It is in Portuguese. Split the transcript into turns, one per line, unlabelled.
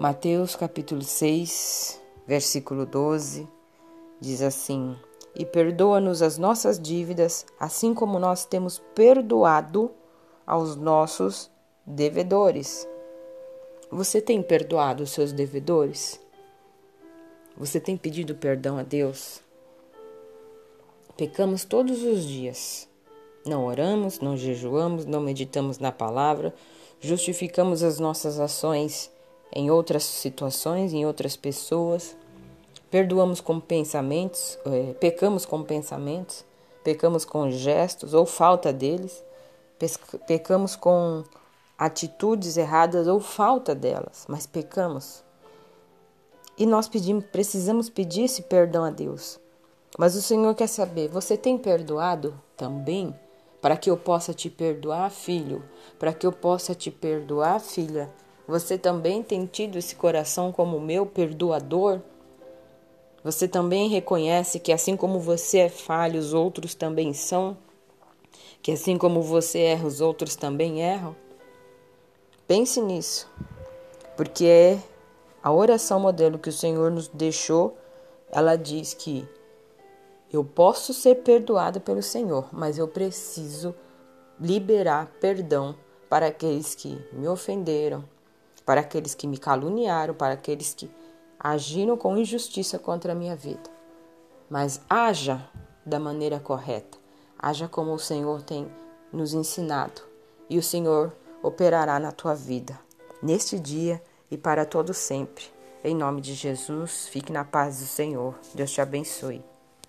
Mateus capítulo 6, versículo 12, diz assim: E perdoa-nos as nossas dívidas, assim como nós temos perdoado aos nossos devedores. Você tem perdoado os seus devedores? Você tem pedido perdão a Deus? Pecamos todos os dias. Não oramos, não jejuamos, não meditamos na palavra, justificamos as nossas ações em outras situações, em outras pessoas, perdoamos com pensamentos, é, pecamos com pensamentos, pecamos com gestos ou falta deles, pecamos com atitudes erradas ou falta delas, mas pecamos. E nós pedimos, precisamos pedir esse perdão a Deus. Mas o Senhor quer saber: você tem perdoado também? Para que eu possa te perdoar, filho, para que eu possa te perdoar, filha. Você também tem tido esse coração como o meu, perdoador? Você também reconhece que assim como você é falho, os outros também são? Que assim como você erra, os outros também erram? Pense nisso, porque é a oração modelo que o Senhor nos deixou. Ela diz que eu posso ser perdoada pelo Senhor, mas eu preciso liberar perdão para aqueles que me ofenderam, para aqueles que me caluniaram, para aqueles que agiram com injustiça contra a minha vida. Mas haja da maneira correta, haja como o Senhor tem nos ensinado, e o Senhor operará na tua vida, neste dia e para todo sempre. Em nome de Jesus, fique na paz do Senhor. Deus te abençoe.